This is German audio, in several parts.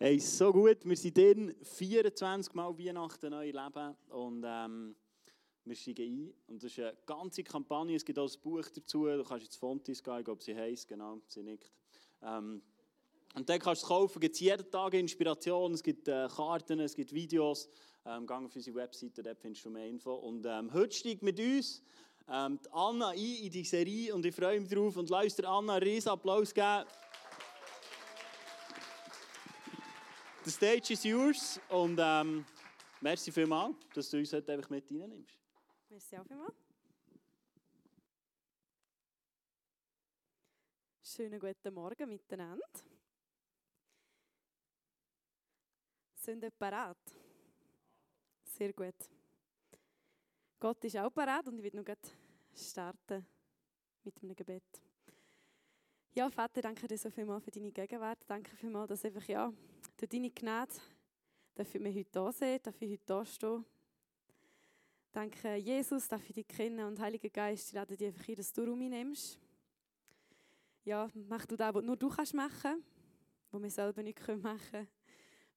Hey, so gut. Wir sind dann 24 Mal Weihnachten neu leben und ähm, wir steigen ein. Und das ist eine ganze Kampagne. Es gibt auch ein Buch dazu. Du kannst jetzt Fontis gehen, ich glaube, sie heisst, genau, sie nickt. Ähm, und dann kannst du es kaufen. Es gibt jeden Tag Inspiration, es gibt äh, Karten, es gibt Videos. Ähm, geh auf unsere Webseite, dort findest du mehr Info. Und ähm, heute steigt mit uns ähm, Anna ein in die Serie und ich freue mich drauf. Und lass Anna einen riesen Applaus geben. The stage is yours und ähm, merci vielmals, dass du uns heute einfach mit reinnimmst. Merci auch vielmals. Schönen guten Morgen miteinander. Sind ihr parat? Sehr gut. Gott ist auch parat und ich will noch starten mit einem Gebet. Ja, Vater, danke dir so vielmals für deine Gegenwart. Danke vielmals, dass einfach, ja, durch deine Gnade ich mich heute da sehen, darf ich heute da stehen. Danke, Jesus, darf ich dich kennen und Heiliger Geist, ich lade dich einfach ein, dass du um mich nimmst. Ja, mach du das, was nur du kannst machen, was wir selber nicht machen können.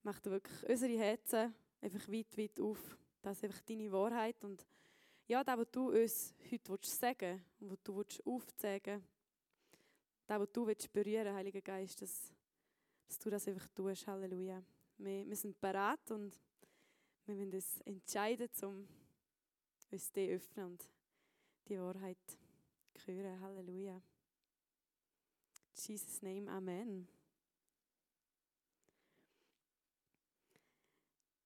Mach du wirklich unsere Herzen einfach weit, weit auf. Das ist einfach deine Wahrheit und ja, das, was du uns heute sagen willst und was du aufzeigen willst, das, was du berühren willst, Heiliger Geist, das dass du das einfach tust. Halleluja. Wir, wir sind bereit und wir müssen uns entscheiden, um uns zu öffnen und die Wahrheit zu hören. Halleluja. In Jesus' Name, Amen.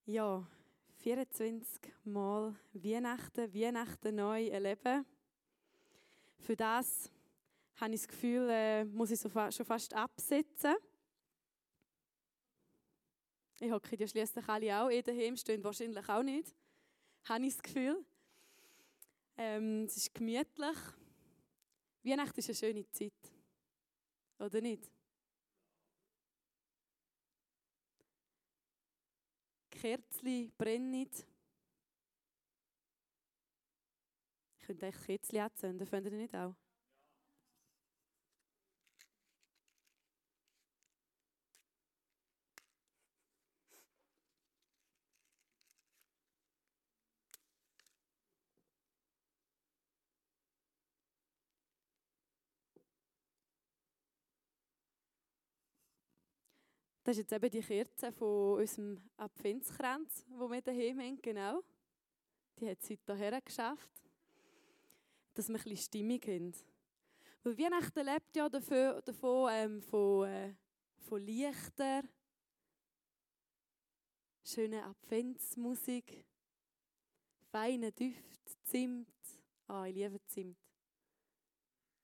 Ja, 24 Mal Weihnachten, Weihnachten neu erleben. Für das habe ich das Gefühl, äh, muss ich so fa schon fast absetzen. Ich hocke ja schließlich alle auch eh daheim, stehen wahrscheinlich auch nicht. Habe ich das Gefühl. Ähm, es ist gemütlich. Weihnachten ist eine schöne Zeit. Oder nicht? Kerzli brennen. Ich könnte echt Kerzli anzünden, findet ihr nicht auch? Das ist jetzt eben die Kerze von unserem Adventskranz, wo wir daheim haben, genau. Die hat es heute hierher geschafft, dass wir ein bisschen Stimmung haben. Weil Weihnachten lebt ja davon, davon ähm, von, äh, von Lichter, schöne Adventsmusik, feine Düfte, Zimt. Ah, ich liebe Zimt.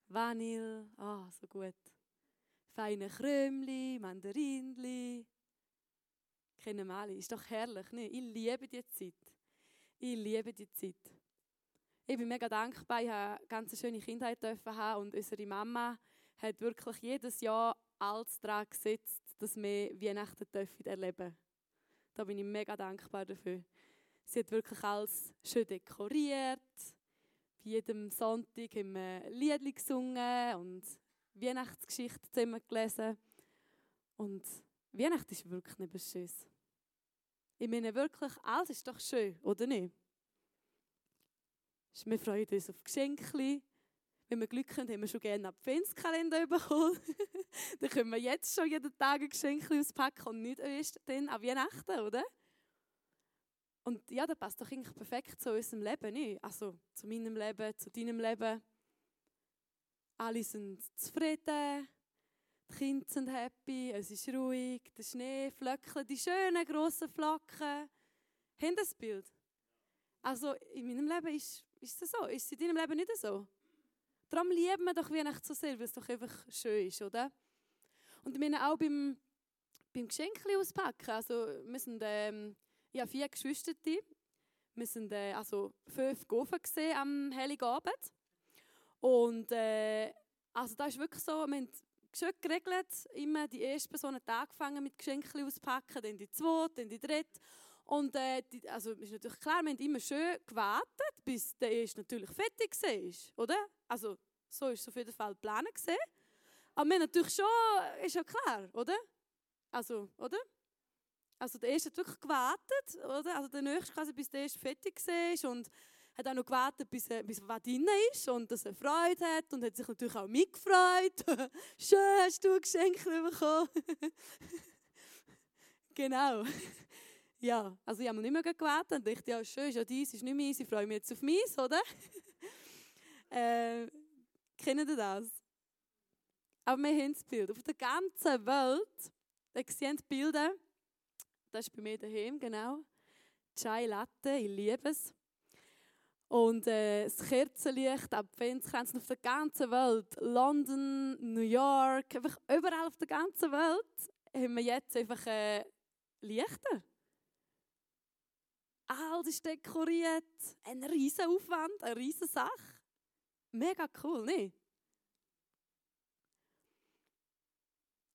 Vanille, ah, so gut feine Krömli, Mandarinli. Kennen wir alle. Ist doch herrlich, ne? Ich liebe die Zeit. Ich liebe die Zeit. Ich bin mega dankbar, ich habe eine ganz schöne Kindheit haben und unsere Mama hat wirklich jedes Jahr alles daran gesetzt, dass wir Weihnachten dürfen erleben Da bin ich mega dankbar dafür. Sie hat wirklich alles schön dekoriert. Bei jedem Sonntag haben wir Lieder gesungen und Weihnachtsgeschichte zusammen gelesen. Und Weihnachten ist wirklich nicht etwas Schönes. Ich meine wirklich, alles ist doch schön, oder nicht? Wir freuen uns auf Geschenke. Wenn wir Glück haben, haben wir schon gerne einen Adventskalender bekommen. dann können wir jetzt schon jeden Tag ein Geschenk auspacken und nicht erst dann an Weihnachten, oder? Und ja, das passt doch eigentlich perfekt zu unserem Leben, nicht? Also zu meinem Leben, zu deinem Leben. Alle sind zufrieden, die Kinder sind happy, es ist ruhig, der Schnee, Flöckchen, die schönen grossen Flocken. Haben das Bild? Also in meinem Leben ist, ist es so. Ist es in deinem Leben nicht so? Darum lieben wir doch Weihnachten so sehr, weil es doch einfach schön ist, oder? Und ich meine auch beim, beim Geschenk auspacken. Also wir sind, ähm, ich habe vier Geschwister. Wir sind äh, also fünf Gofen gesehen am Heiligabend. Und äh, also da ist wirklich so, wir haben schön geregelt, immer die erste Person hat angefangen mit Geschenken auspacken, dann die zweite, dann die dritte. Und äh, die, also ist natürlich klar, wir haben immer schön gewartet, bis der erste natürlich fertig war, oder? Also so ist es auf jeden Fall geplant Aber wir natürlich schon, ist ja klar, oder? Also, oder? Also der erste hat wirklich gewartet, oder? Also der nächste quasi, bis der erste fertig war und hat auch noch gewartet, bis, er, bis was drin ist und dass er Freude hat und hat sich natürlich auch mitgefreut. Schön, hast du ein Geschenk bekommen. genau. Ja, also ich habe nicht mehr gewartet und dachte, ja schön, ist ja dies, ist nicht meins, ich freue mich jetzt auf meins, oder? äh, kennen ihr das? Aber wir haben das Bild. Auf der ganzen Welt, da sehen die Bilder, das ist bei mir daheim, genau. Chai Latte, ich liebe es. Und äh, das Kerzenlicht, Adventskränze auf der ganzen Welt, London, New York, einfach überall auf der ganzen Welt haben wir jetzt einfach äh, Lichter. Alles ist dekoriert, ein riesen Aufwand, eine riesen Sache. Mega cool, nicht?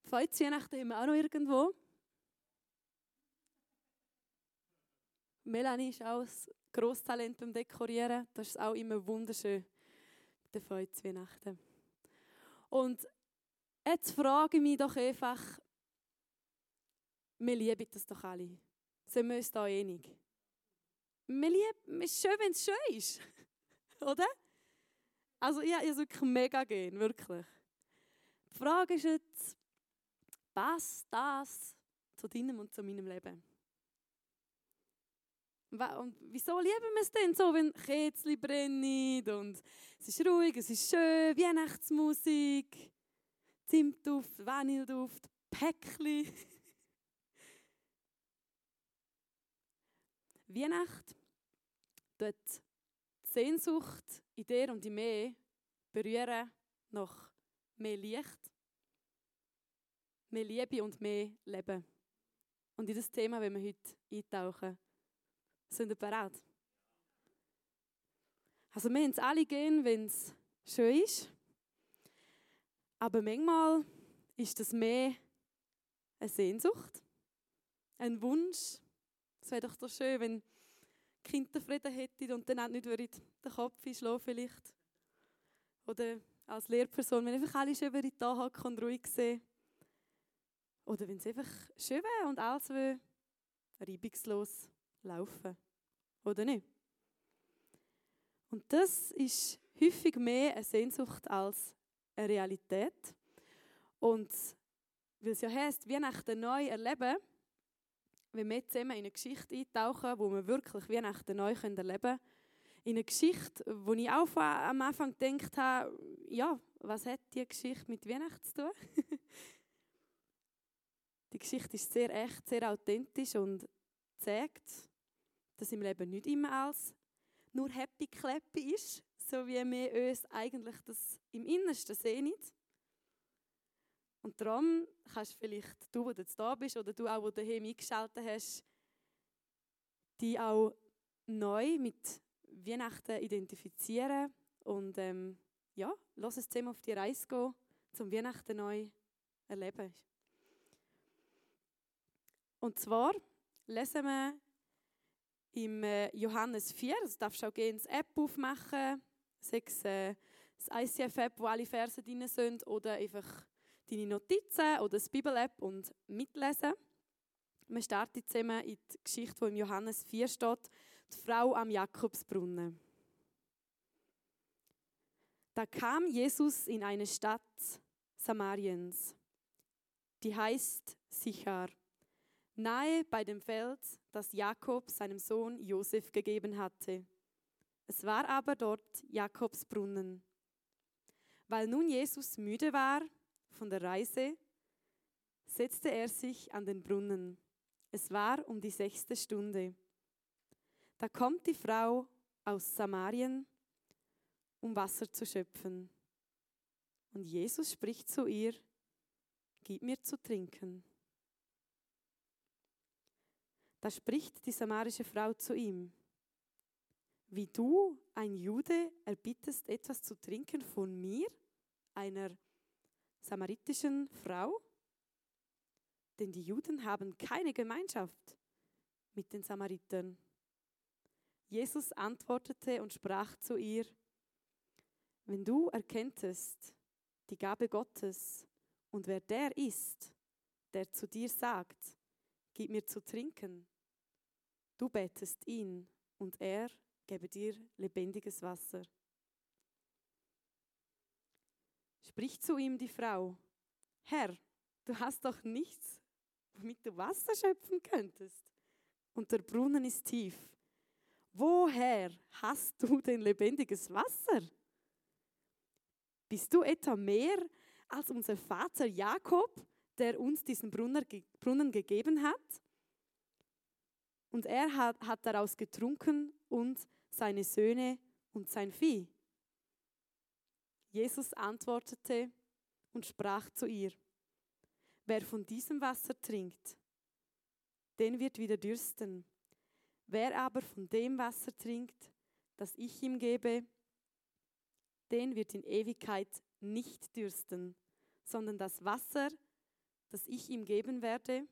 Weihnachten haben wir auch noch irgendwo. Melanie ist auch ein grosses Talent beim Dekorieren. Das ist auch immer wunderschön, der Weihnachten. Und jetzt frage ich mich doch einfach, wir lieben das doch alle. Sind wir uns da einig? Wir lieben, es schön, wenn es schön ist. Oder? Also ich habe es wirklich mega gern, wirklich. Die Frage ist jetzt, passt das zu deinem und zu meinem Leben? Und wieso lieben wir es denn so, wenn Kätzchen brennen und es ist ruhig, es ist schön, Weihnachtsmusik, Zimtduft, Vanilleduft, Päckchen. Weihnacht dort die Sehnsucht in dir und in mir berühren nach mehr Licht, mehr Liebe und mehr Leben. Und in das Thema wollen wir heute eintauchen. Sind ihr bereit? Also wir haben es alle gehen, wenn es schön ist. Aber manchmal ist das mehr eine Sehnsucht, ein Wunsch. Es wäre doch so schön, wenn Kinder Frieden hätten und dann auch nicht den Kopf einschlafen vielleicht. Oder als Lehrperson, wenn einfach alle schön würden da hocken und ruhig sehen. Oder wenn es einfach schön wäre und alles will, reibungslos laufen. Oder nicht? Und das ist häufig mehr eine Sehnsucht als eine Realität. Und weil es ja heisst, Weihnachten neu erleben, wenn wir zusammen in eine Geschichte eintauchen, wo wir wirklich Weihnachten neu erleben können, in eine Geschichte, wo ich auch am Anfang gedacht habe, ja, was hat die Geschichte mit Weihnachten zu tun? die Geschichte ist sehr echt, sehr authentisch und zeigt, dass im Leben nicht immer alles nur happy clappy ist, so wie wir uns eigentlich das im Innersten sehen. Und darum kannst du vielleicht, du, der jetzt da bist, oder du auch, der daheim eingeschaltet hast, die auch neu mit Weihnachten identifizieren und ähm, ja, lass es zusammen auf die Reise gehen, zum Weihnachten neu erleben. Und zwar lesen wir im äh, Johannes 4, das darfst du auch gerne das App aufmachen, sei es äh, das ICF-App, wo alle Verse drin sind, oder einfach deine Notizen oder das Bibel-App und mitlesen. Wir starten zusammen in die Geschichte, die im Johannes 4 steht, die Frau am Jakobsbrunnen. Da kam Jesus in eine Stadt Samariens, die heißt Sichar nahe bei dem Feld, das Jakob seinem Sohn Josef gegeben hatte. Es war aber dort Jakobs Brunnen. Weil nun Jesus müde war von der Reise, setzte er sich an den Brunnen. Es war um die sechste Stunde. Da kommt die Frau aus Samarien, um Wasser zu schöpfen. Und Jesus spricht zu ihr, Gib mir zu trinken. Da spricht die samarische Frau zu ihm, wie du, ein Jude, erbittest etwas zu trinken von mir, einer samaritischen Frau? Denn die Juden haben keine Gemeinschaft mit den Samaritern. Jesus antwortete und sprach zu ihr, wenn du erkenntest die Gabe Gottes und wer der ist, der zu dir sagt, gib mir zu trinken. Du bettest ihn und er gebe dir lebendiges Wasser. Spricht zu ihm die Frau, Herr, du hast doch nichts, womit du Wasser schöpfen könntest. Und der Brunnen ist tief. Woher hast du denn lebendiges Wasser? Bist du etwa mehr als unser Vater Jakob, der uns diesen Brunnen gegeben hat? Und er hat, hat daraus getrunken und seine Söhne und sein Vieh. Jesus antwortete und sprach zu ihr, wer von diesem Wasser trinkt, den wird wieder dürsten. Wer aber von dem Wasser trinkt, das ich ihm gebe, den wird in Ewigkeit nicht dürsten, sondern das Wasser, das ich ihm geben werde,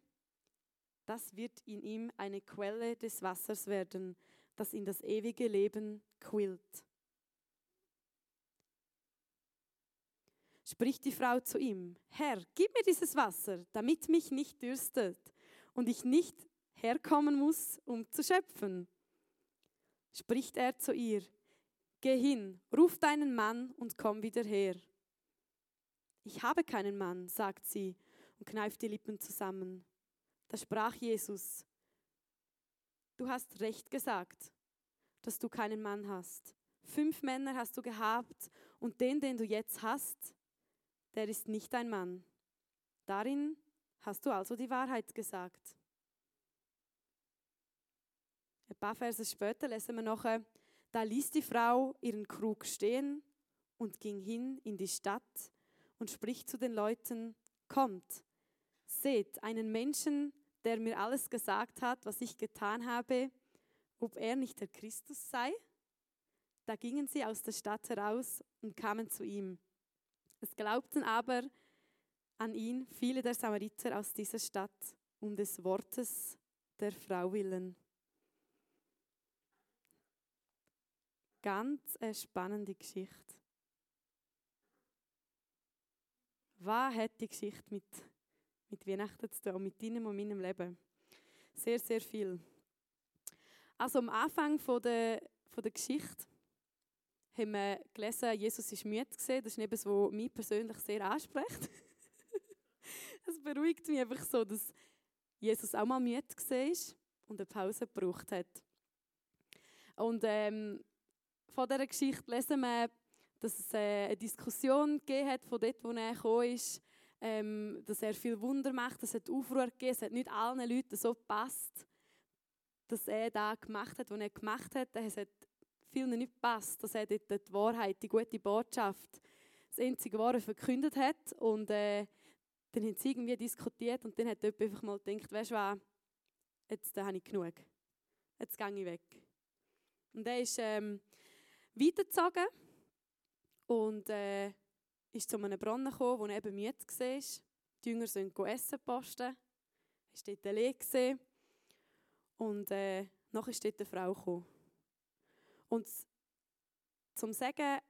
das wird in ihm eine Quelle des Wassers werden, das in das ewige Leben quillt. Spricht die Frau zu ihm, Herr, gib mir dieses Wasser, damit mich nicht dürstet und ich nicht herkommen muss, um zu schöpfen. Spricht er zu ihr, Geh hin, ruf deinen Mann und komm wieder her. Ich habe keinen Mann, sagt sie und kneift die Lippen zusammen. Da sprach Jesus, du hast recht gesagt, dass du keinen Mann hast. Fünf Männer hast du gehabt und den, den du jetzt hast, der ist nicht dein Mann. Darin hast du also die Wahrheit gesagt. Ein paar Verse später lesen wir noch, da ließ die Frau ihren Krug stehen und ging hin in die Stadt und spricht zu den Leuten, kommt, seht einen Menschen, der mir alles gesagt hat, was ich getan habe, ob er nicht der Christus sei? Da gingen sie aus der Stadt heraus und kamen zu ihm. Es glaubten aber an ihn viele der Samariter aus dieser Stadt um des Wortes der Frau willen. Ganz eine spannende Geschichte. Was hat die Geschichte mit, mit Weihnachten zu tun, mit deinem und meinem Leben? Sehr, sehr viel. Also am Anfang von der, von der Geschichte haben wir gelesen, Jesus ist müde gesehen. Das ist etwas, was mich persönlich sehr anspricht. es beruhigt mich einfach so, dass Jesus auch mal müde ist und eine Pause gebraucht hat. Und ähm, von dieser Geschichte lesen wir, dass es äh, eine Diskussion gegeben hat, von dort, wo er gekommen ist, ähm, dass er viel Wunder macht, es hat Aufruhr gegeben, es hat nicht allen Leuten so gepasst, dass er da gemacht hat, was er gemacht hat. Es hat vielen nicht gepasst, dass er dort die Wahrheit, die gute Botschaft, das einzige Wahre verkündet hat. Und äh, dann haben sie irgendwie diskutiert und dann hat jemand einfach mal gedacht, weißt du was, jetzt habe ich genug. Jetzt gehe ich weg. Und er ist ähm, weitergezogen und äh, ist zu einem Brunnen gekommen, wo er eben müde war. Die Jünger sind essen posten. Er war dort allein. Und äh, nachher ist dort eine Frau gekommen. Und zum Sagen,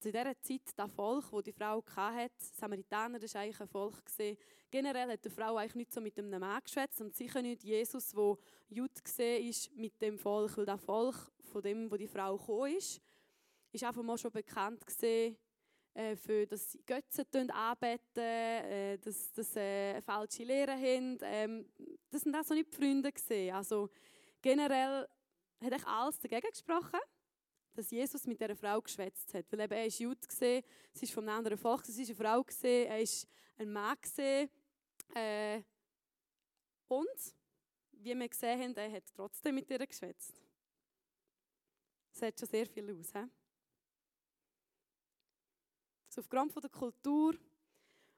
zu dieser Zeit, das Volk, das die Frau hatte, Samaritaner, das war eigentlich ein Volk. Gewesen. Generell hat die Frau eigentlich nicht so mit einem Mann geschwätzt und sicher nicht Jesus, der Jude ist mit dem Volk, weil das Volk von dem, wo die Frau gekommen ist, ist einfach mal schon bekannt gesehen, äh, für dass sie Götzen anbeten, äh, dass, dass äh, falsche Lehren haben. Ähm, das sind auch so nicht die Freunde gesehen. Also generell hat ich alles dagegen gesprochen, dass Jesus mit dieser Frau geschwätzt hat. Weil eben, er ist Jude gesehen, sie ist von einem anderen Volk, sie ist eine Frau gesehen, er ist ein Mann gesehen. Äh, und, wie wir gesehen haben, er hat trotzdem mit ihr geschwätzt. Das sagt schon sehr viel aus. He? So aufgrund von der Kultur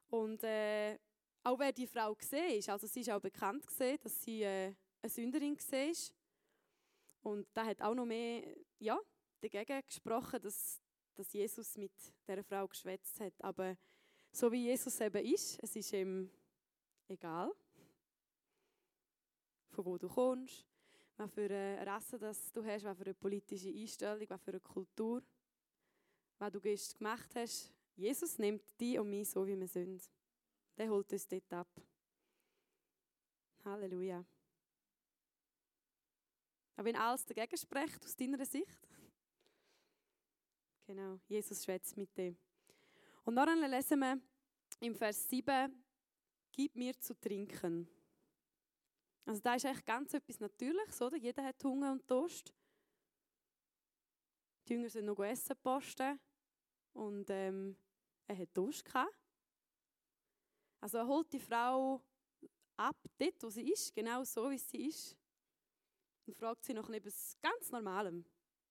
und äh, auch wer die Frau gesehen also sie ist auch bekannt gesehen, dass sie äh, eine Sünderin war. Und da hat auch noch mehr ja, dagegen gesprochen, dass, dass Jesus mit dieser Frau geschwätzt hat. Aber so wie Jesus eben ist, es ist ihm egal, von wo du kommst, was für eine Rasse das du hast, was für eine politische Einstellung, was für eine Kultur, was du gemacht hast, Jesus nimmt die und mich so, wie wir sind. Der holt uns dort ab. Halleluja. Aber wenn alles dagegen spricht, aus deiner Sicht? Genau, Jesus schwätzt mit dem. Und dann lesen wir im Vers 7, gib mir zu trinken. Also da ist eigentlich ganz etwas Natürliches, oder? Jeder hat Hunger und Durst. Die Jünger sind noch essen posten und ähm, er hat Durst. Also er holt die Frau ab, dort wo sie ist, genau so wie sie ist, und fragt sie nach etwas ganz Normalem.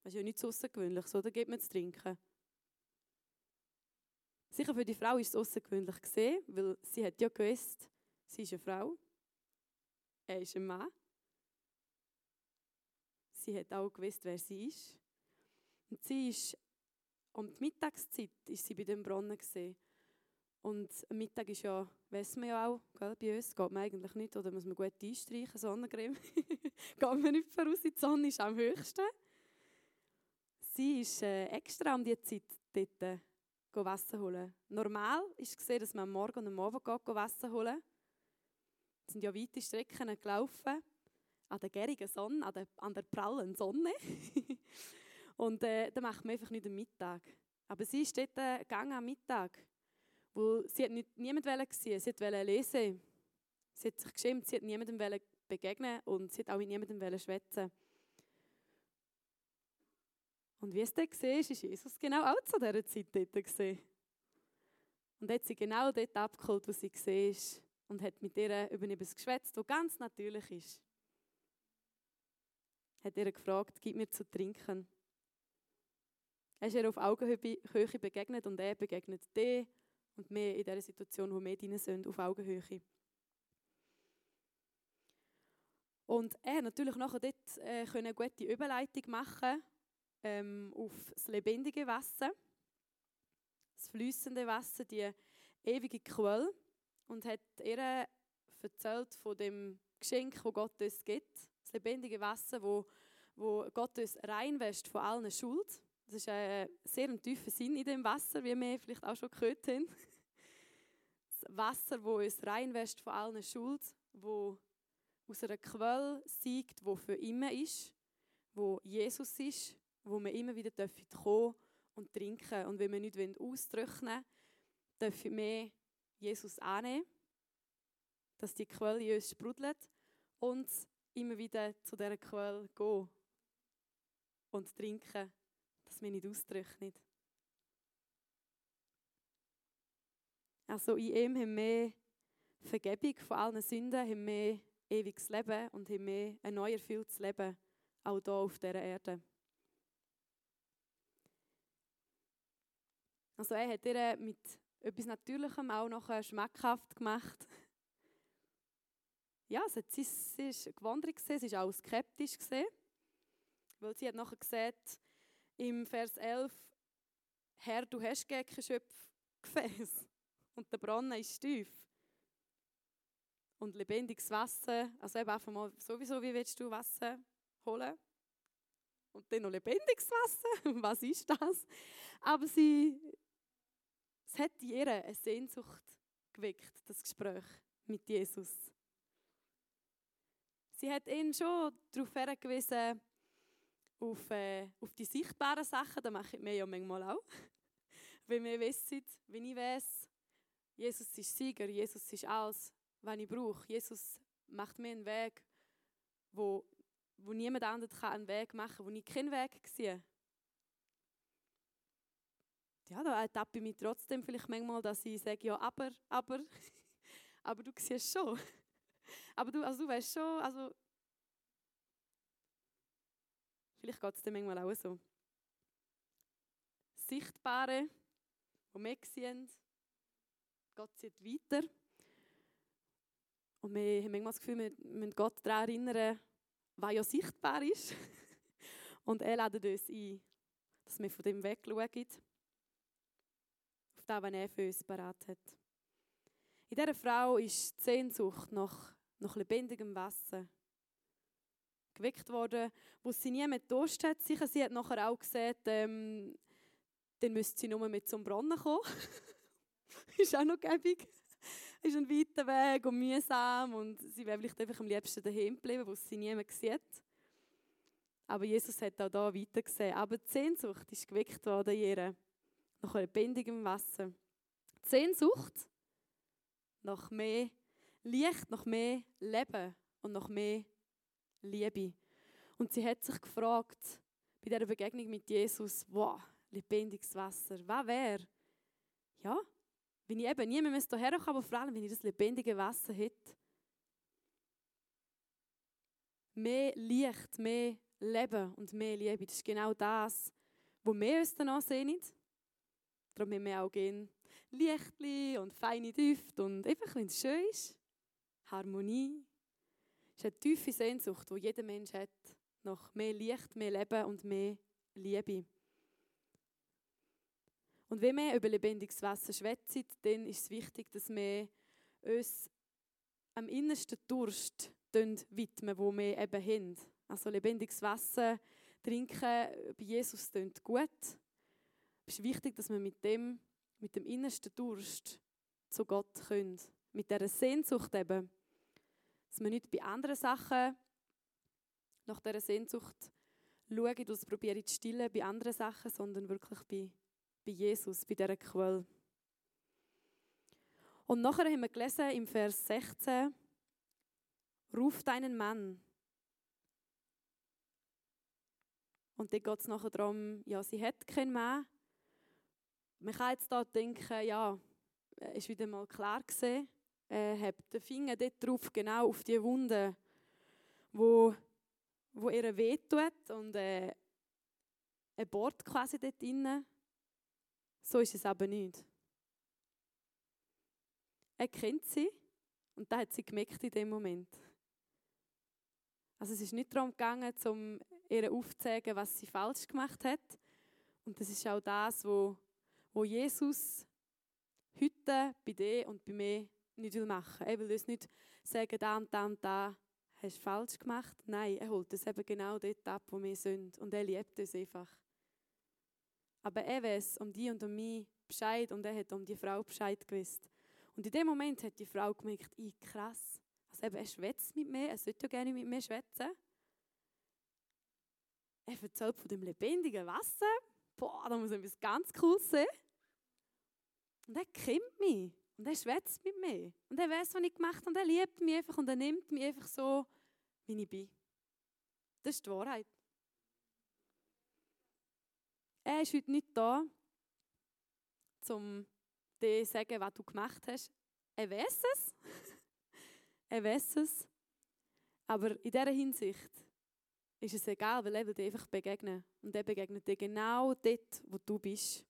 Das ist ja nichts Außergewöhnliches, oder? Gibt mir zu trinken. Sicher für die Frau ist es außergewöhnlich gesehen, weil sie hat ja gewusst, sie ist eine Frau, er ist ein Mann. Sie hat auch gewusst, wer sie ist. Und sie ist um die Mittagszeit ist sie bei dem Brunnen. Und am Mittag ist ja, wissen wir ja auch, gell, bei uns geht man eigentlich nicht, oder muss man gut einstreichen, Sonnencreme. geht man nicht voraus, die Sonne ist am höchsten. Sie ist äh, extra um diese Zeit dort äh, Wasser holen. Normal ist gesehen, dass man am Morgen und am Abend geht, Wasser holen. Es sind ja weite Strecken gelaufen, an der gärigen Sonne, an der, an der prallen Sonne. und äh, dann macht man einfach nicht am Mittag. Aber sie ist dort äh, gegangen am Mittag, wo sie hat nicht, niemand gesehen, sie wollte lesen. Sie hat sich geschämt, sie hat niemandem begegnen und sie hat auch mit niemandem schwätzen. Und wie es dann gesehen ist, Jesus genau auch zu dieser Zeit dort gesehen. Und hat sie genau dort abgeholt, wo sie ist und hat mit ihr über etwas geschwätzt, was ganz natürlich ist. Hat ihr gefragt, gib mir zu trinken. Er ist ihr auf Augenhöhe begegnet und er begegnet dir und mir in dieser Situation, wo wir drin sind, auf Augenhöhe. Und er hat natürlich nachher dort äh, eine gute Überleitung machen ähm, auf das lebendige Wasser, das fließende Wasser, die ewige Quelle und hat ihr erzählt von dem Geschenk, wo Gott uns gibt, das lebendige Wasser, wo, wo Gott uns reinwäscht von allen Schuld. Das ist ein sehr ein tiefer Sinn in dem Wasser, wie wir vielleicht auch schon gehört haben. Das Wasser, wo uns reinwäscht von allen Schuld, wo aus einer Quelle siegt, wo für immer ist, wo Jesus ist, wo wir immer wieder kommen und trinken. Und wenn wir nicht austrocknen wollen, dürfen wir Jesus annehmen, dass die Quelle in uns sprudelt und immer wieder zu dieser Quelle gehen und trinken, wir nicht austrocknen. Also in ihm haben wir Vergebung von allen Sünden, haben wir ewiges Leben und haben wir ein neu erfülltes Leben, auch hier auf dieser Erde. Also er hat ihr mit etwas Natürlichem auch noch schmackhaft gemacht. Ja, sie, ist gewandert, sie war auch skeptisch. Weil sie hat nachher gesagt, im Vers 11, Herr, du hast kein Schöpfgefäß und der Brunnen ist tief. Und lebendiges Wasser, also eben einfach mal sowieso, wie willst du Wasser holen? Und dann noch lebendiges Wasser, was ist das? Aber sie es hat in ihr eine Sehnsucht geweckt, das Gespräch mit Jesus. Sie hat ihn schon darauf hingewiesen, auf, äh, auf die sichtbaren Sachen, das mache ich mir ja manchmal auch. Wenn wir wissen, wenn ich weiß, Jesus ist Sieger, Jesus ist alles, was ich brauche. Jesus macht mir einen Weg, wo, wo niemand anderes einen Weg machen kann, wo ich keinen Weg sehe ja, da ertappe ich mich trotzdem vielleicht manchmal, dass ich sage, ja, aber, aber, aber du siehst schon. aber du, also du weißt schon, also vielleicht geht es dir manchmal auch so. Sichtbare, die wir sehen, Gott zieht weiter. Und wir haben manchmal das Gefühl, wir müssen Gott daran erinnern, was ja sichtbar ist. Und er lädt uns ein, dass wir von dem wegschauen auf das, was er für uns parat hat. In dieser Frau ist die Sehnsucht nach, nach lebendigem Wasser geweckt worden, wo sie nie mehr Durst hat. Sicher, sie hat nachher auch gesagt, ähm, dann müsste sie nur mit zum Brunnen kommen. ist auch noch gäbig. ist ein weiter Weg und mühsam und sie wäre vielleicht einfach am liebsten daheim geblieben, wo sie niemand sieht. Aber Jesus hat auch da weiter gesehen. Aber die Sehnsucht ist geweckt worden ihr. Nach lebendigem Wasser. Die Sehnsucht nach mehr Licht, nach mehr Leben und nach mehr Liebe. Und sie hat sich gefragt, bei dieser Begegnung mit Jesus, wow, lebendiges Wasser, was wäre? Ja, wenn ich eben niemand hierher kommen aber vor allem, wenn ich das lebendige Wasser hätte. Mehr Licht, mehr Leben und mehr Liebe, das ist genau das, wo wir uns danach sehen. Darum haben wir auch gehen Lichtli und feine Düfte und einfach, wenn es schön ist, Harmonie. Ist eine tiefe Sehnsucht, die jeder Mensch hat, nach mehr Licht, mehr Leben und mehr Liebe. Und wenn wir über lebendiges Wasser schwätzen, dann ist es wichtig, dass wir uns am innersten Durst widmen, wo wir eben haben. Also lebendiges Wasser trinken bei Jesus klingt gut. Es ist wichtig, dass wir mit dem, mit dem innersten Durst zu Gott können. Mit dieser Sehnsucht eben. Dass wir nicht bei anderen Sachen nach dieser Sehnsucht schauen und es probieren zu stillen bei anderen Sachen, sondern wirklich bei, bei Jesus, bei dieser Quelle. Und nachher haben wir gelesen im Vers 16, Ruf deinen Mann. Und dann geht es nachher darum, ja, sie hat keinen Mann. Man kann jetzt da denken, ja, ist wieder mal klar gesehen, äh, hat den Finger dort drauf, genau auf die Wunde, wo wo ihr wehtut und äh, ein Bord quasi dort drin. So ist es aber nicht. Er kennt sie und da hat sie gemerkt in dem Moment. Also es ist nicht darum gegangen, um ihr aufzuzeigen, was sie falsch gemacht hat. Und das ist auch das, wo, wo Jesus heute bei dir und bei mir nicht machen will. Er will uns nicht sagen, da und da und da hast du falsch gemacht? Nein, er holt es eben genau dort ab, wo wir sind. Und er liebt uns einfach. Aber er weiß um die und um mich Bescheid und er hat um die Frau Bescheid gewusst. Und in dem Moment hat die Frau gemerkt, ich krass. Also eben, er schwätzt mit mir, er sollte ja gerne mit mir schwätzen. Er erzählt von dem lebendigen Wasser. Boah, da muss etwas ganz Cooles sein. Und er kennt mich. Und er schwätzt mit mir. Und er weiß, was ich gemacht habe. Und er liebt mich einfach und er nimmt mich einfach so, wie ich bin. Das ist die Wahrheit. Er ist heute nicht da, um dir zu sagen, was du gemacht hast. Er weiß es. er weiß es. Aber in dieser Hinsicht ist es egal, weil er will dir einfach begegnen. Und er begegnet dir genau dort, wo du bist.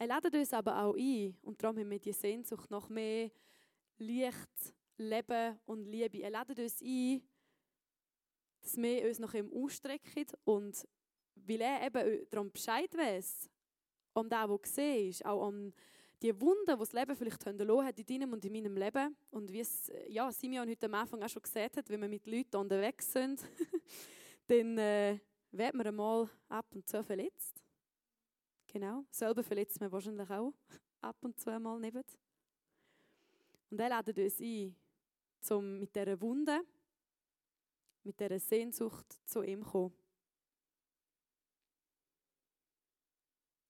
Er lädt uns aber auch ein, und darum haben wir die Sehnsucht nach mehr Licht, Leben und Liebe. Er lädt uns ein, dass wir uns nach ihm ausstrecken und weil er eben darum Bescheid weiß, um das, was gesehen ist, auch um die Wunden, die das Leben vielleicht verloren hat in deinem und in meinem Leben. Und wie es ja, Simeon heute am Anfang auch schon gesagt hat, wenn wir mit Leuten unterwegs sind, dann äh, wird man einmal ab und zu verletzt. Genau. Selber verletzt man wahrscheinlich auch ab und zu mal neben. Und er lädt uns ein, um mit dieser Wunde, mit dieser Sehnsucht zu ihm zu kommen.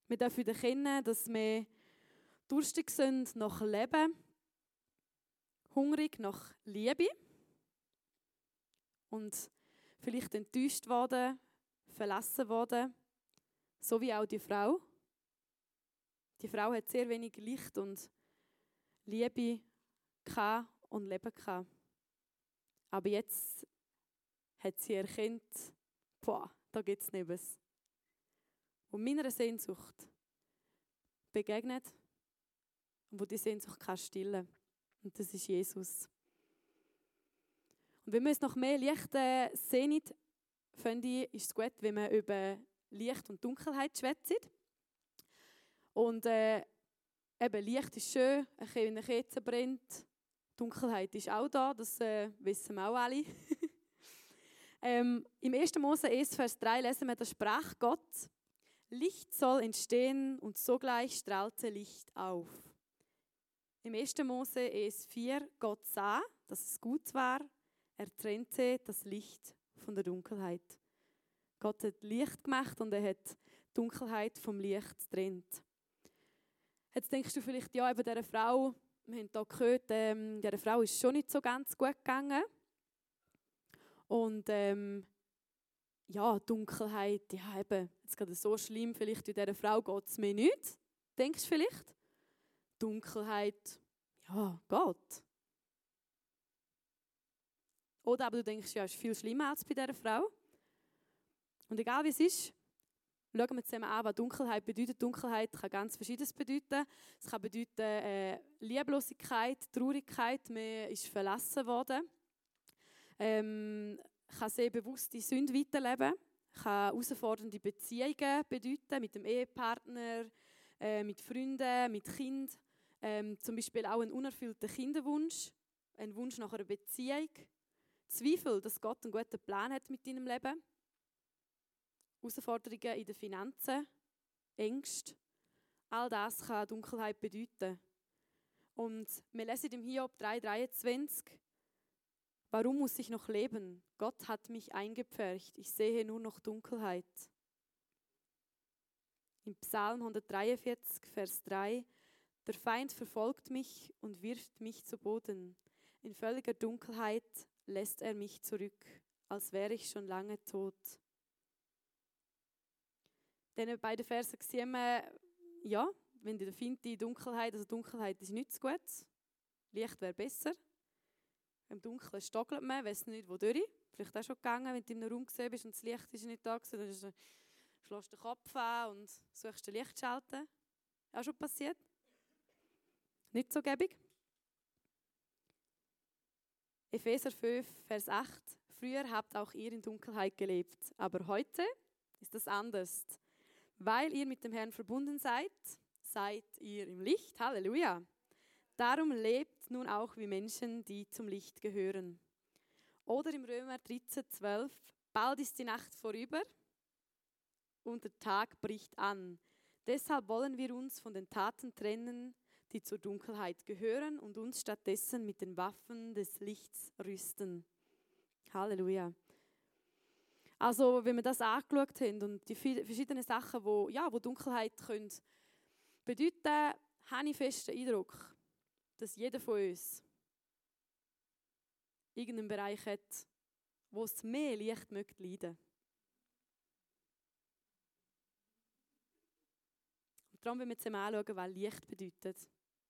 Wir dürfen erkennen, dass wir durstig sind nach Leben, hungrig nach Liebe und vielleicht enttäuscht worden, verlassen worden, so wie auch die Frau. Die Frau hat sehr wenig Licht und Liebe und Leben gehabt. Aber jetzt hat sie erkannt, boah, da gibt es nichts. Und meiner Sehnsucht begegnet und wo die Sehnsucht kann stillen. Und das ist Jesus. Und wenn wir uns noch mehr Licht äh, sehen, finde ich, ist es gut, wenn wir über Licht und Dunkelheit schwätzen. Und äh, eben, Licht ist schön, wenn eine Kerze brennt. Dunkelheit ist auch da, das äh, wissen wir auch alle. ähm, Im 1. Mose 1, Vers 3 lesen wir, da sprach Gott, Licht soll entstehen und sogleich strahlte Licht auf. Im 1. Mose 1, 4, Gott sah, dass es gut war. Er trennte das Licht von der Dunkelheit. Gott hat Licht gemacht und er hat Dunkelheit vom Licht getrennt. Jetzt denkst du vielleicht, ja, eben dieser Frau, wir haben hier gehört, ähm, dieser Frau ist schon nicht so ganz gut gegangen. Und ähm, ja, Dunkelheit, ja eben, jetzt gerade so schlimm, vielleicht in dieser Frau geht es mir nicht, denkst du vielleicht? Dunkelheit, ja, geht. Oder aber du denkst, ja, es ist viel schlimmer als bei dieser Frau. Und egal wie es ist, schauen wir zusammen an, was Dunkelheit bedeutet. Dunkelheit kann ganz Verschiedenes bedeuten. Es kann bedeuten äh, Lieblosigkeit, Traurigkeit, man ist verlassen worden. Ähm, kann sehr bewusst die Sünde weiterleben, kann herausfordernde Beziehungen bedeuten mit dem Ehepartner, äh, mit Freunden, mit Kind. Ähm, zum Beispiel auch ein unerfüllter Kinderwunsch, ein Wunsch nach einer Beziehung. Zweifel, dass Gott einen guten Plan hat mit deinem Leben. Herausforderungen in den Finanzen, Ängste. All das kann Dunkelheit bedeuten. Und wir lesen im Hiob 3,23 Warum muss ich noch leben? Gott hat mich eingepfercht. Ich sehe nur noch Dunkelheit. Im Psalm 143, Vers 3 Der Feind verfolgt mich und wirft mich zu Boden. In völliger Dunkelheit lässt er mich zurück, als wäre ich schon lange tot. Denn beide Verse sehen wir, ja, wenn der Feind die Dunkelheit, also Dunkelheit ist nicht so gut, Licht wäre besser. Im Dunkeln stockelt man, weiß nicht, wo durch. Vielleicht auch schon gegangen, wenn du in einem Raum gesehen bist und das Licht ist nicht da gewesen, dann schlägst du den Kopf an und suchst den Lichtschalter. Auch schon passiert? Nicht so gäbig? Epheser 5, Vers 8. Früher habt auch ihr in Dunkelheit gelebt, aber heute ist das anders. Weil ihr mit dem Herrn verbunden seid, seid ihr im Licht. Halleluja. Darum lebt nun auch wie Menschen, die zum Licht gehören. Oder im Römer 13, 12. Bald ist die Nacht vorüber und der Tag bricht an. Deshalb wollen wir uns von den Taten trennen, die zur Dunkelheit gehören und uns stattdessen mit den Waffen des Lichts rüsten. Halleluja. Also, wenn wir das angeschaut haben und die verschiedenen Sachen, wo, ja, wo Dunkelheit können bedeuten, habe ich fest den Eindruck, dass jeder von uns irgendeinen Bereich hat, wo es mehr Licht möchte leiden. Und darum wollen wir zusammen anschauen, was Licht bedeutet.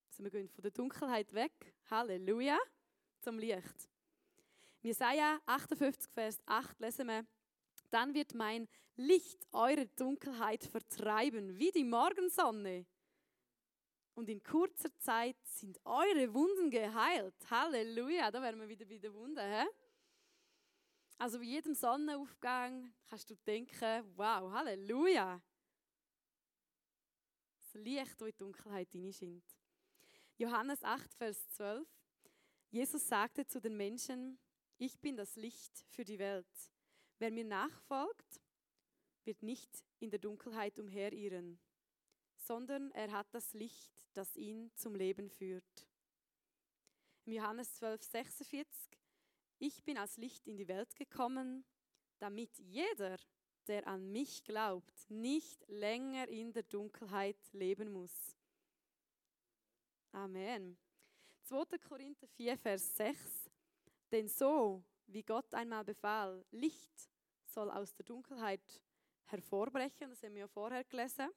Also wir gehen von der Dunkelheit weg, Halleluja, zum Licht. In Jesaja 58, Vers 8 lesen wir, dann wird mein Licht eure Dunkelheit vertreiben, wie die Morgensonne. Und in kurzer Zeit sind eure Wunden geheilt. Halleluja, da wären wir wieder bei den Wunden. He? Also bei jedem Sonnenaufgang kannst du denken, wow, Halleluja. Das Licht, das in die Dunkelheit hineinscheint. Johannes 8, Vers 12. Jesus sagte zu den Menschen, ich bin das Licht für die Welt. Wer mir nachfolgt, wird nicht in der Dunkelheit umherirren, sondern er hat das Licht, das ihn zum Leben führt. Im Johannes 12, 46, ich bin als Licht in die Welt gekommen, damit jeder, der an mich glaubt, nicht länger in der Dunkelheit leben muss. Amen. 2. Korinther 4, Vers 6. Denn so, wie Gott einmal befahl, Licht soll aus der Dunkelheit hervorbrechen, das haben wir ja vorher gelesen.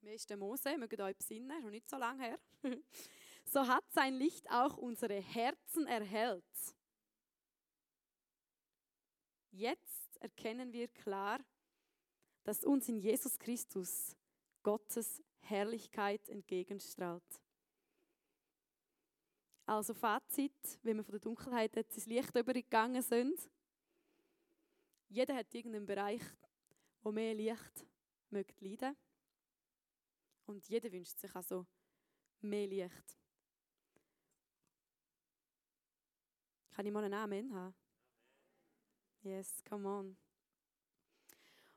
Wer ist der Mose? Mögt euch besinnen, noch nicht so lange her. so hat sein Licht auch unsere Herzen erhellt. Jetzt erkennen wir klar, dass uns in Jesus Christus Gottes Herrlichkeit entgegenstrahlt. Also Fazit, wenn wir von der Dunkelheit jetzt ins Licht übergegangen sind. Jeder hat irgendeinen Bereich, wo mehr Licht möchte leiden. Und jeder wünscht sich also mehr Licht. Kann ich mal einen Amen haben? Yes, come on.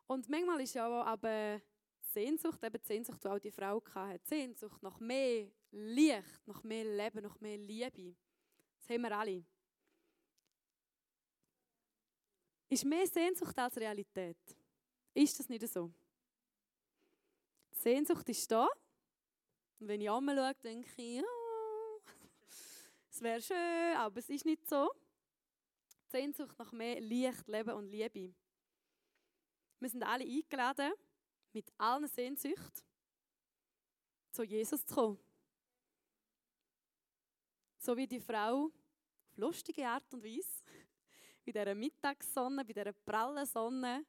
Und manchmal ist ja auch aber Sehnsucht, eben die Sehnsucht, die auch die Frau hatte, Sehnsucht nach mehr Licht, nach mehr Leben, nach mehr Liebe. Das haben wir alle. Ist mehr Sehnsucht als Realität. Ist das nicht so? Die Sehnsucht ist da. Und wenn ich schaue, denke ich, ja, es wäre schön, aber es ist nicht so. Die Sehnsucht nach mehr Licht, Leben und Liebe. Wir sind alle eingeladen, mit allen Sehnsüchten zu Jesus zu kommen. So wie die Frau auf lustige Art und Weise, bei dieser Mittagssonne, bei dieser prallen Sonne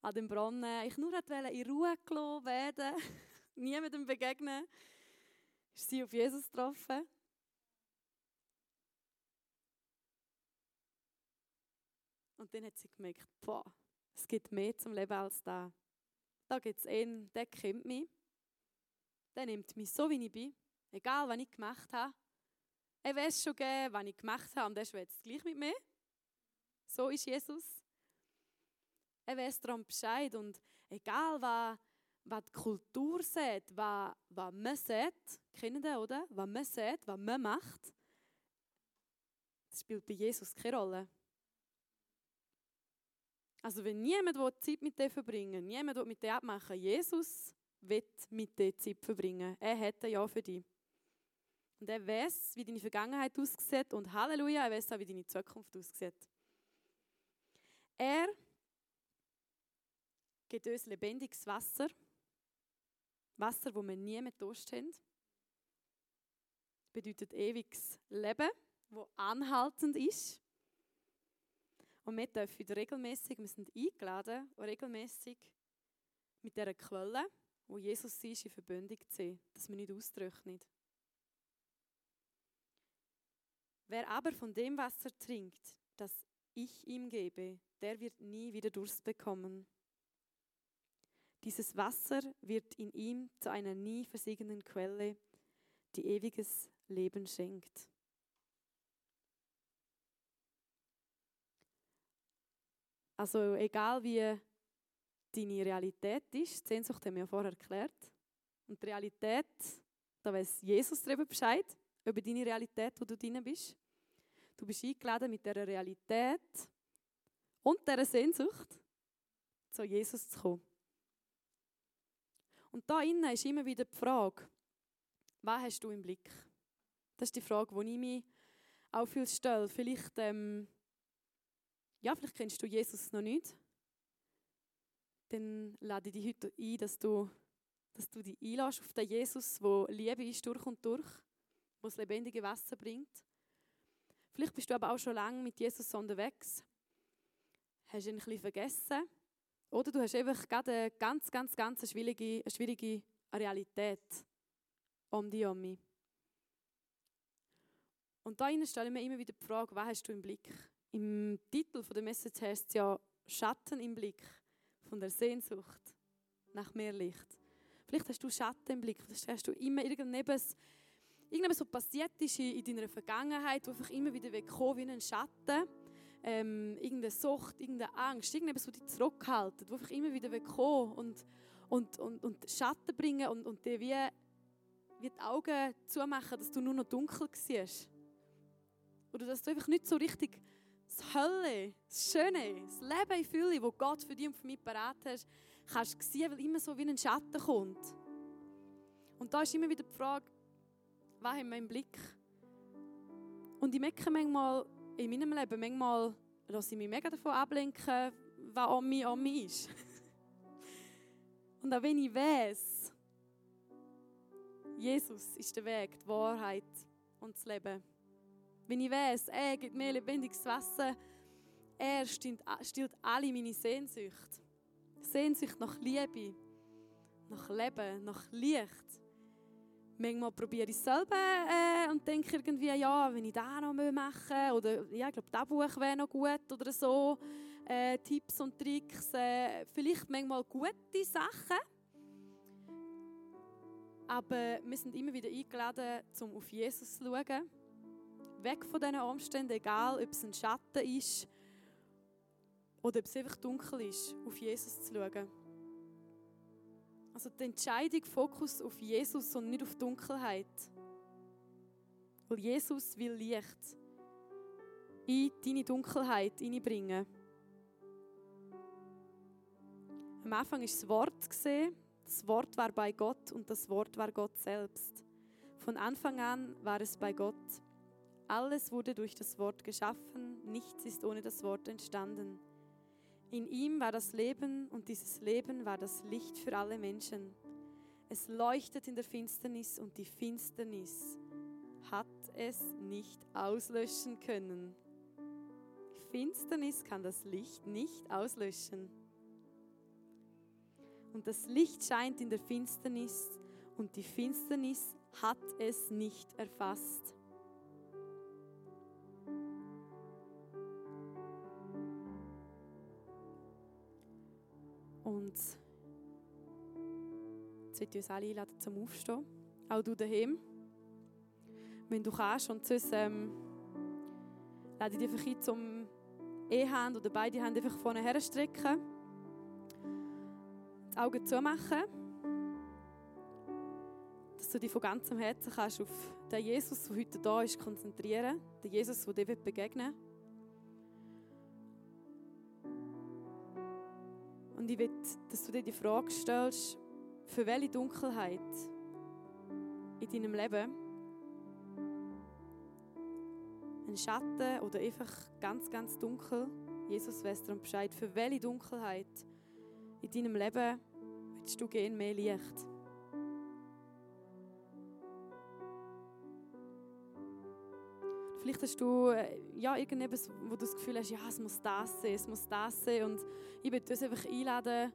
an dem Brunnen, ich nur wollte in Ruhe gelassen werden, niemandem begegnen, ist sie auf Jesus getroffen. Und dann hat sie gemerkt, boah, es gibt mehr zum Leben als da. Da gibt es einen, der kennt mich. Der nimmt mich so, wie ich bin. Egal, was ich gemacht habe. Er weiß schon, was ich gemacht habe und er schwätzt gleich mit mir. So ist Jesus. Er weiß darum Bescheid und egal, was, was die Kultur sagt, was, was man sagt, kennen ihr, oder? Was man sagt, was man macht, das spielt bei Jesus keine Rolle. Also wenn niemand Zeit mit dir verbringen will, niemand mit dir abmachen Jesus wird mit dir Zeit verbringen. Er hätte ja für dich. Und er weiß, wie deine Vergangenheit aussieht und Halleluja, er weiß auch, wie deine Zukunft aussieht. Er gibt uns lebendiges Wasser. Wasser, wo wir nie mehr Durst haben. Bedeutet ewiges Leben, wo anhaltend ist. Und wir dürfen regelmäßig, wir sind eingeladen, regelmäßig mit dieser Quelle, wo Jesus ist, in Verbindung zu sein, dass wir nicht austrocknen. Wer aber von dem Wasser trinkt, das ich ihm gebe, der wird nie wieder Durst bekommen. Dieses Wasser wird in ihm zu einer nie versiegenden Quelle, die ewiges Leben schenkt. Also egal wie deine Realität ist, Sehnsucht haben wir ja vorher erklärt. Und die Realität, da weiß Jesus darüber Bescheid, über deine Realität, wo du drin bist. Du bist eingeladen mit dieser Realität und dieser Sehnsucht zu Jesus zu kommen. Und da innen ist immer wieder die Frage, was hast du im Blick? Das ist die Frage, die ich mir auch viel stelle. Vielleicht ähm, ja, vielleicht kennst du Jesus noch nicht, dann lade ich dich heute ein, dass du, dass du dich einlässt auf den Jesus, wo Liebe ist durch und durch, wo das lebendige Wasser bringt. Vielleicht bist du aber auch schon lange mit Jesus unterwegs, hast ihn ein bisschen vergessen oder du hast einfach gerade eine ganz, ganz, ganz schwierige, schwierige Realität um dich um mich. Und da stelle ich mir immer wieder die Frage, was hast du im Blick? Im Titel der Message heißt es ja Schatten im Blick von der Sehnsucht nach mehr Licht. Vielleicht hast du Schatten im Blick, vielleicht hast du immer irgendetwas, irgendetwas so passiert ist in deiner Vergangenheit, wo einfach immer wieder wegkommt wie ein Schatten. Ähm, irgendeine Sucht, irgendeine Angst, irgendetwas, was dich zurückhaltet, wo einfach immer wieder wegkommt und, und, und, und Schatten bringen und, und dir wie, wie die Augen zumachen, dass du nur noch dunkel siehst. Oder dass du einfach nicht so richtig das Hölle, das Schöne, das Leben in Fülle, das Gott für dich und für mich parat hat, kannst du sehen, weil immer so wie ein Schatten kommt. Und da ist immer wieder die Frage, was haben wir im Blick? Und ich merke manchmal in meinem Leben, manchmal lasse ich mich mega davon ablenken, was an mir an mir ist. Und auch wenn ich weiß, Jesus ist der Weg, die Wahrheit und das Leben. Wenn ich weiß, er gibt mir lebendiges Wasser, er stillt, stillt alle meine Sehnsucht. Sehnsucht nach Liebe, nach Leben, nach Licht. Manchmal probiere ich es selber äh, und denke irgendwie, ja, wenn ich das noch machen möchte, oder ja, ich glaube, das Buch wäre noch gut oder so. Äh, Tipps und Tricks, äh, vielleicht manchmal gute Sachen. Aber wir sind immer wieder eingeladen, um auf Jesus zu schauen weg von diesen Umständen, egal ob es ein Schatten ist oder ob es einfach dunkel ist, auf Jesus zu schauen. Also die Entscheidung, Fokus auf Jesus und nicht auf Dunkelheit. Weil Jesus will Licht in deine Dunkelheit hineinbringen. Am Anfang ist das Wort gesehen. Das Wort war bei Gott und das Wort war Gott selbst. Von Anfang an war es bei Gott. Alles wurde durch das Wort geschaffen, nichts ist ohne das Wort entstanden. In ihm war das Leben und dieses Leben war das Licht für alle Menschen. Es leuchtet in der Finsternis und die Finsternis hat es nicht auslöschen können. Finsternis kann das Licht nicht auslöschen. Und das Licht scheint in der Finsternis und die Finsternis hat es nicht erfasst. Und jetzt ich uns alle einladen zum Aufstehen. Auch du daheim. Wenn du kannst. Und sonst ähm, lade ich dich einfach ein, zum E-Hand oder beide Hände einfach vorne her strecken. Die Augen zumachen. Dass du dich von ganzem Herzen kannst auf den Jesus, der heute da ist, konzentrieren. Den Jesus, der dir begegnen will. Und ich will, dass du dir die Frage stellst, für welche Dunkelheit in deinem Leben ein Schatten oder einfach ganz, ganz dunkel, Jesus weiß darum Bescheid, für welche Dunkelheit in deinem Leben willst du gehen mehr Licht? Vielleicht hast du äh, ja, irgendetwas, wo du das Gefühl hast, ja, es muss das sein, es muss das sein. Und ich würde uns einfach einladen,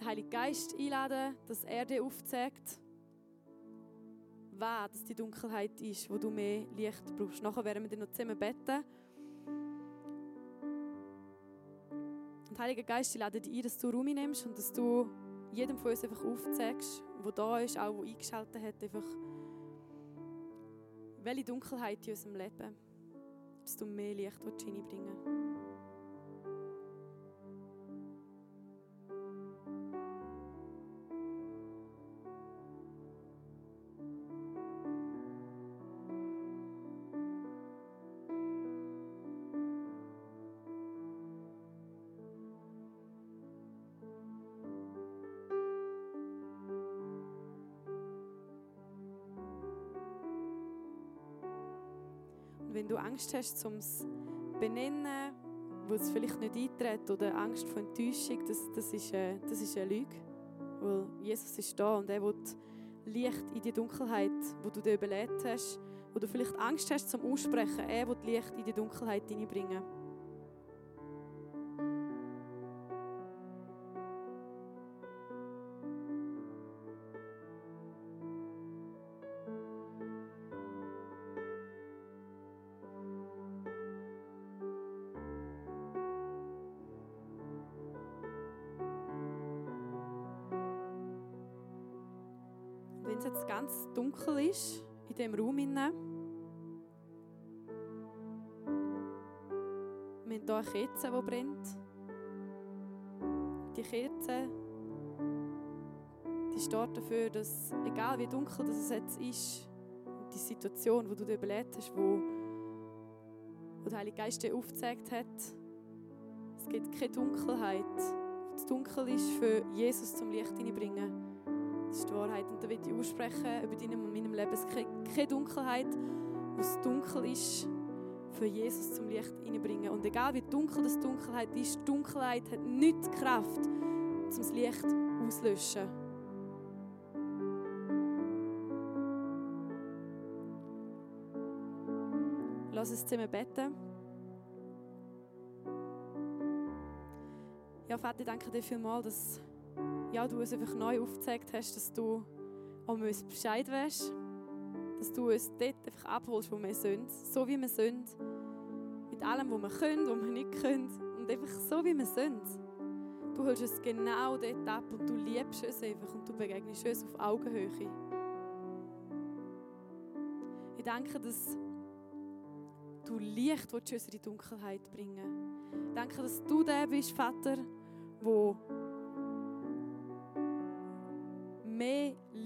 den Heiligen Geist einladen, dass er dir aufzeigt, was die Dunkelheit ist, wo du mehr Licht brauchst. Nachher werden wir dann noch zusammen beten. Und Heiliger Geist, ich lade dich ein, dass du Raum nimmst und dass du jedem von uns einfach aufzeigst, wo da ist, auch wo eingeschaltet hat, einfach welche Dunkelheit in unserem Leben, dass du mehr Licht hineinbringen willst. Wenn du Angst hast, um es benennen, wo es vielleicht nicht eintritt oder Angst vor Enttäuschung, das, das, ist, äh, das ist eine Lüge. Weil Jesus ist da und er will Licht in die Dunkelheit, wo du dir überlebt hast, wo du vielleicht Angst hast zum Aussprechen, er will Licht in die Dunkelheit hineinbringen. Ganz dunkel ist in dem Raum inne, wir haben hier eine Kerze, die brennt. Die Kerze, die steht dafür, dass egal wie dunkel es jetzt ist, die Situation, wo du dir überlebt hast, wo, wo der Heilige Geist dir aufgezeigt hat, es gibt keine Dunkelheit. Es dunkel ist, für Jesus zum Licht hineinbringen. Das ist die Wahrheit. Und da will ich aussprechen über deinem und meinem Leben. Es gibt keine Dunkelheit, wo es dunkel ist, für Jesus zum Licht hineinbringen. Und egal wie dunkel das Dunkelheit ist, Dunkelheit hat nicht die Kraft, um das Licht auszulöschen. Lass uns zusammen beten. Ja, Vater, ich danke dir vielmals, dass ja, du uns einfach neu aufgezeigt hast, dass du um uns Bescheid weißt, dass du uns dort einfach abholst, wo wir sind, so wie wir sind, mit allem, was wir können, was wir nicht können. Und einfach so, wie wir sind. Du holst uns genau dort ab und du liebst uns einfach und du begegnest uns auf Augenhöhe. Ich danke, dass du Licht willst, in die Dunkelheit bringen. Ich danke, dass du der bist, Vater, der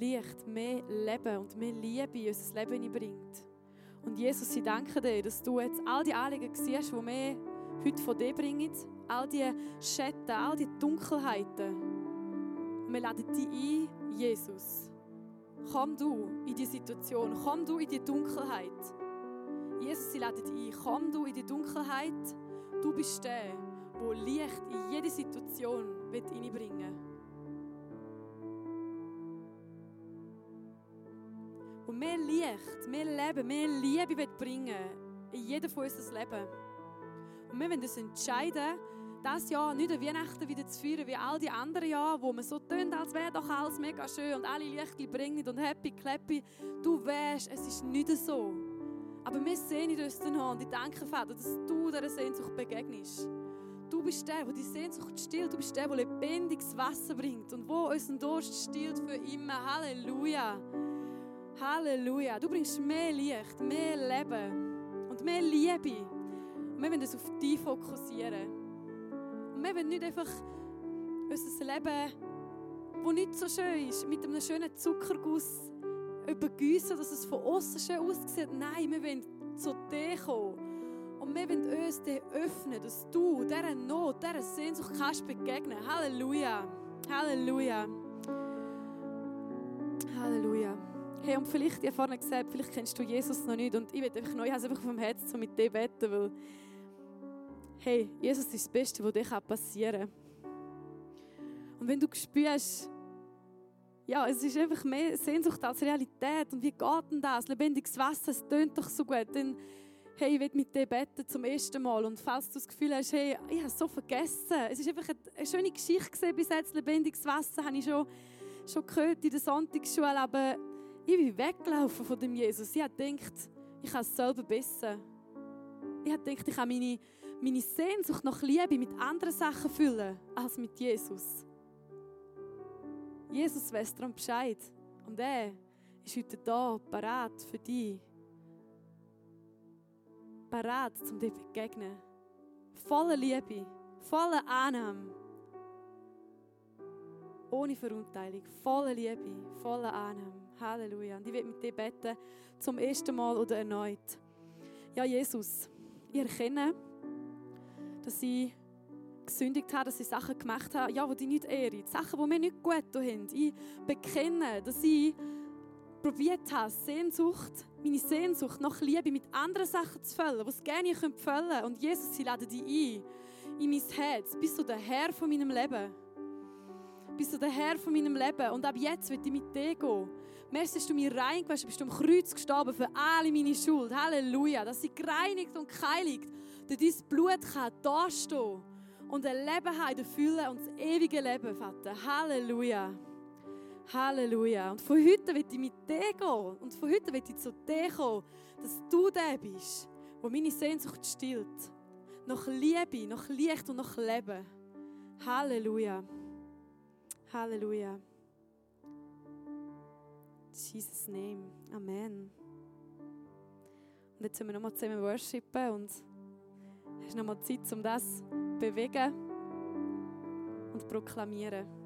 Licht, mehr Leben und mehr Liebe in unser Leben hineinbringt. Und Jesus, ich danke dir, dass du jetzt all die Anliegen siehst, die wir heute von dir bringen, all die Schatten, all die Dunkelheiten. Und wir laden dich ein, Jesus. Komm du in die Situation, komm du in die Dunkelheit. Jesus, sie laden dich ein, komm du in die Dunkelheit. Du bist der, der Licht in jede Situation reinbringen will. Und mehr Licht, mehr Leben, mehr Liebe bringen in jedem von unserem Leben. Und wir wollen uns entscheiden, das Jahr nicht an Weihnachten wieder zu feiern wie all die anderen Jahre, wo man so tun, als wäre doch alles mega schön und alle Lichter bringen und happy, clappy. Du weißt, es ist nicht so. Aber wir sehen uns danach und ich danke, Vater, dass du dieser Sehnsucht begegnest. Du bist der, der die Sehnsucht stillt. Du bist der, der lebendiges Wasser bringt und wo unseren Durst stillt für immer. Halleluja. Halleluja. Du bringst mehr Licht, mehr Leben und mehr Liebe. Und wir wollen uns auf dich fokussieren. Und wir wollen nicht einfach unser Leben, das nicht so schön ist, mit einem schönen Zuckerguss übergüssen, dass es von außen schön aussieht. Nein, wir wollen zu dir kommen. Und wir wollen uns dir öffnen, dass du dieser Not, dieser Sehnsucht kannst begegnen. Halleluja. Halleluja. Halleluja. Hey, und vielleicht, ich vorhin gesagt, vielleicht kennst du Jesus noch nicht. Und ich will einfach neu, ich einfach vom Herzen so mit dir beten, weil, hey, Jesus ist das Beste, was dir passieren kann. Und wenn du spürst, ja, es ist einfach mehr Sehnsucht als Realität. Und wie geht denn das? Lebendiges Wasser, es tönt doch so gut. Dann, hey, ich will mit dir beten zum ersten Mal. Und falls du das Gefühl hast, hey, ich habe es so vergessen. Es ist einfach eine, schöne Geschichte gesehen bis jetzt. Lebendiges Wasser habe ich schon, schon gehört in der Sonntagsschule. Aber ich bin weggelaufen von dem Jesus. Ich habe gedacht, ich kann es selber besser. Ich habe gedacht, ich kann meine, meine Sehnsucht nach Liebe mit anderen Sachen füllen als mit Jesus. Jesus weiß darum Bescheid. Und er ist heute da, parat für dich. Parat, um dir zu begegnen. Voller Liebe, voller Annahme. Ohne Verurteilung, voller Liebe, voller Annahme. Halleluja. Und ich will mit dir beten, zum ersten Mal oder erneut. Ja, Jesus, ich erkenne, dass ich gesündigt habe, dass ich Sachen gemacht habe, ja, die dich nicht ehren. Sachen, die mir nicht gut tun. Ich bekenne, dass ich probiert habe, Sehnsucht, meine Sehnsucht nach Liebe mit anderen Sachen zu füllen, was gerne ich füllen könnte. Und Jesus, sie laden dich ein in mein Herz. Bist du der Herr von meinem Leben? Bist du der Herr von meinem Leben? Und ab jetzt will ich mit dir gehen. Merci, dass du mir rein bist du am Kreuz gestorben für alle meine Schuld. Halleluja. Dass sie gereinigt und geheiligt durch dein Blut kann da stehen und ein Leben haben, erfüllen und das ewige Leben, Vater. Halleluja. Halleluja. Und von heute will ich mit dir gehen. Und von heute will ich zu dir kommen, dass du der bist, wo meine Sehnsucht stillt. Nach Liebe, nach Licht und nach Leben. Halleluja. Halleluja. Jesus' name. Amen. Und jetzt sind wir nochmal zusammen worshipen und es ist nochmal Zeit, um das zu bewegen und proklamieren.